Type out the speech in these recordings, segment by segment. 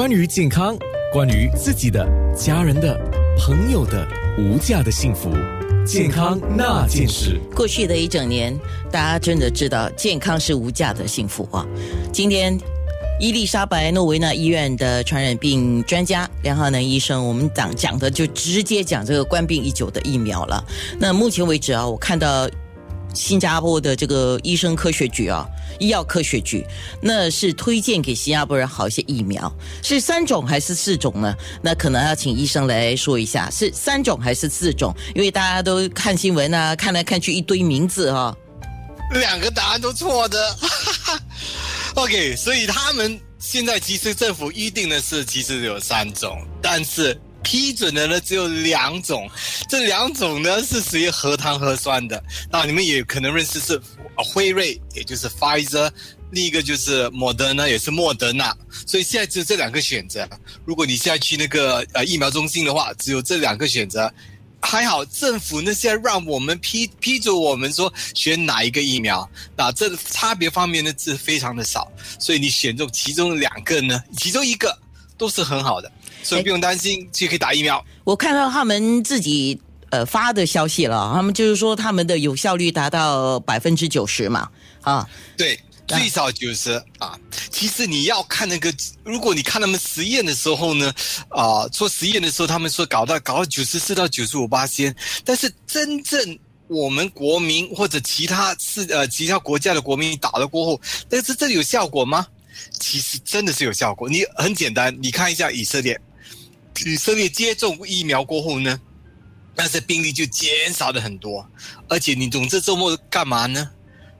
关于健康，关于自己的、家人的、朋友的无价的幸福，健康那件事。过去的一整年，大家真的知道健康是无价的幸福啊！今天，伊丽莎白诺维纳医院的传染病专家梁浩南医生，我们讲讲的就直接讲这个冠病已久的疫苗了。那目前为止啊，我看到。新加坡的这个医生科学局啊，医药科学局，那是推荐给新加坡人好一些疫苗，是三种还是四种呢？那可能要请医生来说一下，是三种还是四种？因为大家都看新闻啊，看来看去一堆名字哈，两个答案都错的。OK，所以他们现在其实政府预定的是其实有三种，但是。批准的呢只有两种，这两种呢是属于核糖核酸的。那你们也可能认识是辉瑞，也就是 Pfizer，另一个就是莫德呢，也是莫德纳。所以现在只有这两个选择。如果你现在去那个呃疫苗中心的话，只有这两个选择。还好政府呢现在让我们批批准我们说选哪一个疫苗，那这差别方面呢是非常的少。所以你选中其中两个呢，其中一个都是很好的。所以不用担心，就可以打疫苗。我看到他们自己呃发的消息了，他们就是说他们的有效率达到百分之九十嘛，啊，对，最少九十啊。其实你要看那个，如果你看他们实验的时候呢，啊，做实验的时候他们说搞到搞到九十四到九十五八先，但是真正我们国民或者其他是呃其他国家的国民打了过后，但是这里有效果吗？其实真的是有效果。你很简单，你看一下以色列。以色列接种疫苗过后呢，那些病例就减少了很多。而且你懂这周末干嘛呢？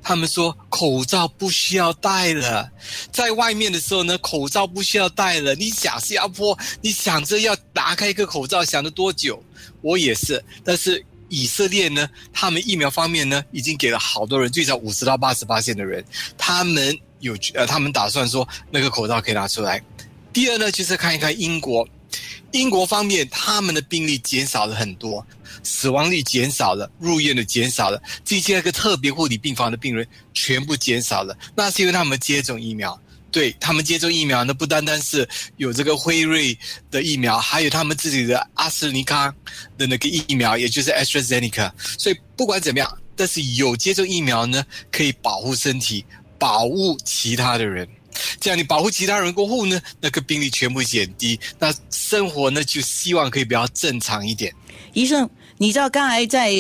他们说口罩不需要戴了，在外面的时候呢，口罩不需要戴了。你想新加坡，你想着要拿开一个口罩，想了多久？我也是。但是以色列呢，他们疫苗方面呢，已经给了好多人，最少五十到八十八线的人，他们有呃，他们打算说那个口罩可以拿出来。第二呢，就是看一看英国。英国方面，他们的病例减少了很多，死亡率减少了，入院的减少了，这些个特别护理病房的病人全部减少了。那是因为他们接种疫苗，对他们接种疫苗呢，不单单是有这个辉瑞的疫苗，还有他们自己的阿斯尼康的那个疫苗，也就是 AstraZeneca。所以不管怎么样，但是有接种疫苗呢，可以保护身体，保护其他的人。这样你保护其他人过后呢，那个病例全部减低，那生活呢就希望可以比较正常一点。医生，你知道刚才在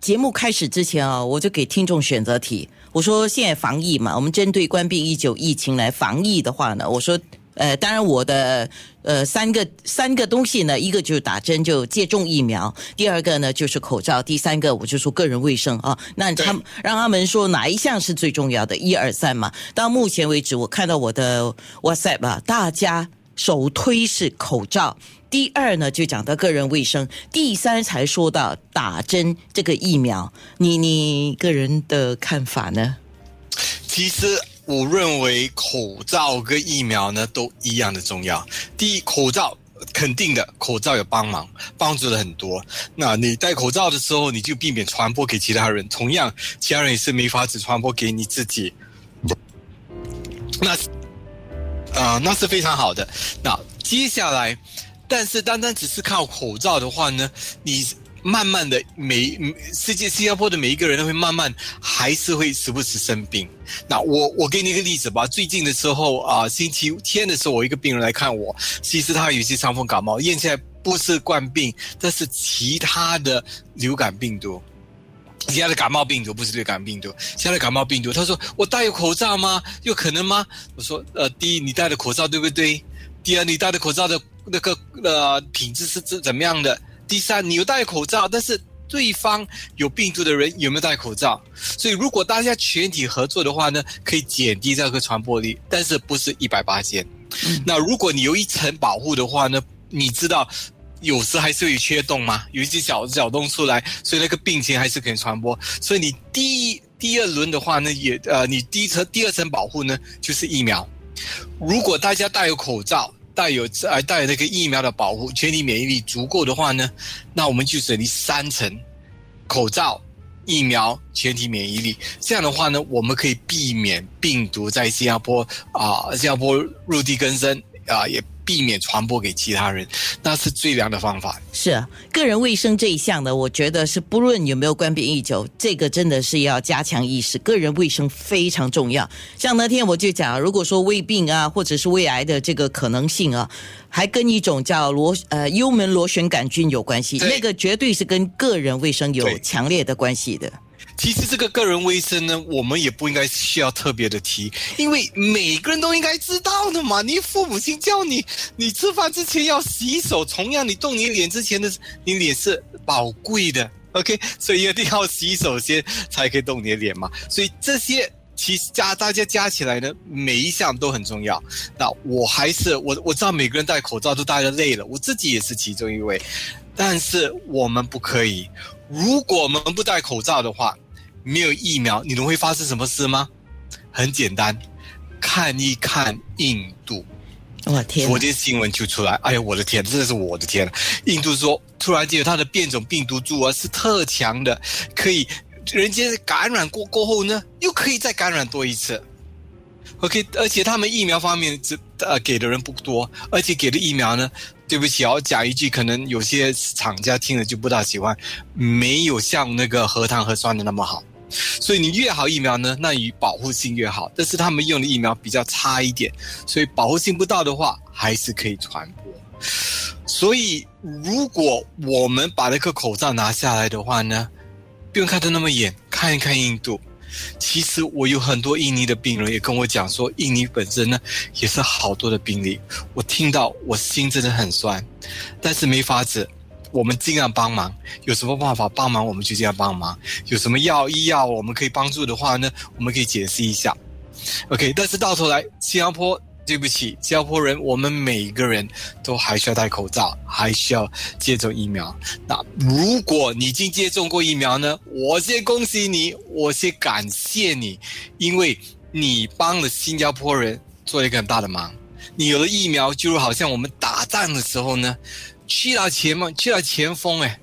节目开始之前啊，我就给听众选择题，我说现在防疫嘛，我们针对关闭一九疫情来防疫的话呢，我说。呃，当然，我的呃三个三个东西呢，一个就是打针，就接种疫苗；第二个呢就是口罩；第三个我就说个人卫生啊。那他们让他们说哪一项是最重要的？一二三嘛。到目前为止，我看到我的 WhatsApp 啊，大家首推是口罩，第二呢就讲到个人卫生，第三才说到打针这个疫苗。你你个人的看法呢？其实。我认为口罩跟疫苗呢都一样的重要。第一，口罩肯定的，口罩有帮忙，帮助了很多。那你戴口罩的时候，你就避免传播给其他人，同样，其他人也是没法子传播给你自己。那，啊，那是非常好的。那接下来，但是单单只是靠口罩的话呢，你。慢慢的，每世界新加坡的每一个人都会慢慢还是会时不时生病。那我我给你一个例子吧。最近的时候啊，星期天的时候，我一个病人来看我，其实他有些伤风感冒，验起来不是冠病，这是其他的流感病毒，其他的感冒病毒不是流感病毒，其他的感冒病毒。他说我戴有口罩吗？有可能吗？我说呃，第一你戴的口罩对不对？第二你戴的口罩的那个呃品质是怎怎么样的？第三，你有戴口罩，但是对方有病毒的人有没有戴口罩？所以如果大家全体合作的话呢，可以减低这个传播力，但是不是一百八千。那如果你有一层保护的话呢，你知道有时还是会缺洞嘛？有一些小小洞出来，所以那个病情还是可以传播。所以你第一、第二轮的话呢，也呃，你第一层、第二层保护呢，就是疫苗。如果大家戴有口罩。带有呃带有那个疫苗的保护，全体免疫力足够的话呢，那我们就省你三层，口罩、疫苗、全体免疫力。这样的话呢，我们可以避免病毒在新加坡啊新加坡入地根生啊，也避免传播给其他人，那是最良的方法。是啊，个人卫生这一项呢，我觉得是不论有没有冠病疫九，这个真的是要加强意识，个人卫生非常重要。像那天我就讲，如果说胃病啊，或者是胃癌的这个可能性啊，还跟一种叫螺呃幽门螺旋杆菌有关系，那个绝对是跟个人卫生有强烈的关系的。其实这个个人卫生呢，我们也不应该需要特别的提，因为每个人都应该知道的嘛。你父母亲叫你，你吃饭之前要洗手，同样你动你脸之前的，你脸是宝贵的，OK，所以一定要洗手先才可以动你的脸嘛。所以这些其实加大家加起来呢，每一项都很重要。那我还是我我知道每个人戴口罩都戴得累了，我自己也是其中一位，但是我们不可以。如果我们不戴口罩的话，没有疫苗，你能会发生什么事吗？很简单，看一看印度。我天，昨天新闻就出来，哎呀，我的天，真的是我的天！印度说，突然间有它的变种病毒株啊是特强的，可以人家感染过过后呢，又可以再感染多一次。OK，而且他们疫苗方面只呃给的人不多，而且给的疫苗呢，对不起啊，我讲一句，可能有些厂家听了就不大喜欢，没有像那个核糖核酸的那么好。所以你越好疫苗呢，那你保护性越好。但是他们用的疫苗比较差一点，所以保护性不到的话，还是可以传播。所以如果我们把那个口罩拿下来的话呢，不用看得那么远，看一看印度。其实我有很多印尼的病人也跟我讲说，印尼本身呢也是好多的病例。我听到我心真的很酸，但是没法子，我们尽量帮忙。有什么办法帮忙，我们就尽量帮忙。有什么药医药我们可以帮助的话呢，我们可以解释一下。OK，但是到头来，新加坡对不起，新加坡人，我们每个人都还需要戴口罩，还需要接种疫苗。那如果你已经接种过疫苗呢，我先恭喜你，我先感谢你，因为你帮了新加坡人做一个很大的忙。你有了疫苗，就好像我们打仗的时候呢，去了前面，去了前锋，哎。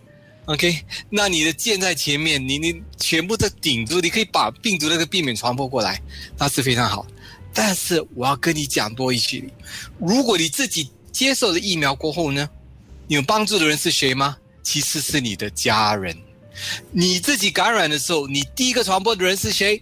OK，那你的箭在前面，你你全部都顶住，你可以把病毒那个避免传播过来，那是非常好。但是我要跟你讲多一句，如果你自己接受了疫苗过后呢，有帮助的人是谁吗？其实是你的家人。你自己感染的时候，你第一个传播的人是谁？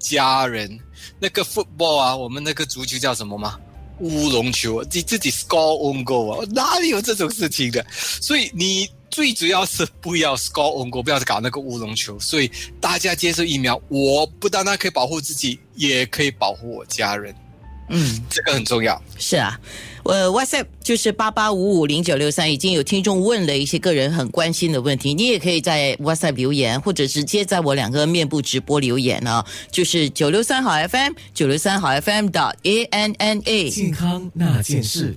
家人。那个 football 啊，我们那个足球叫什么吗？乌龙球，你自己 score on goal 啊，哪里有这种事情的？所以你最主要是不要 score on goal，不要搞那个乌龙球。所以大家接受疫苗，我不单单可以保护自己，也可以保护我家人，嗯，这个很重要。是啊，呃，WhatsApp 就是八八五五零九六三，已经有听众问了一些个人很关心的问题，你也可以在 WhatsApp 留言，或者直接在我两个面部直播留言啊，就是九六三好 FM 九六三好 FM 的 A N N A。健康那件事。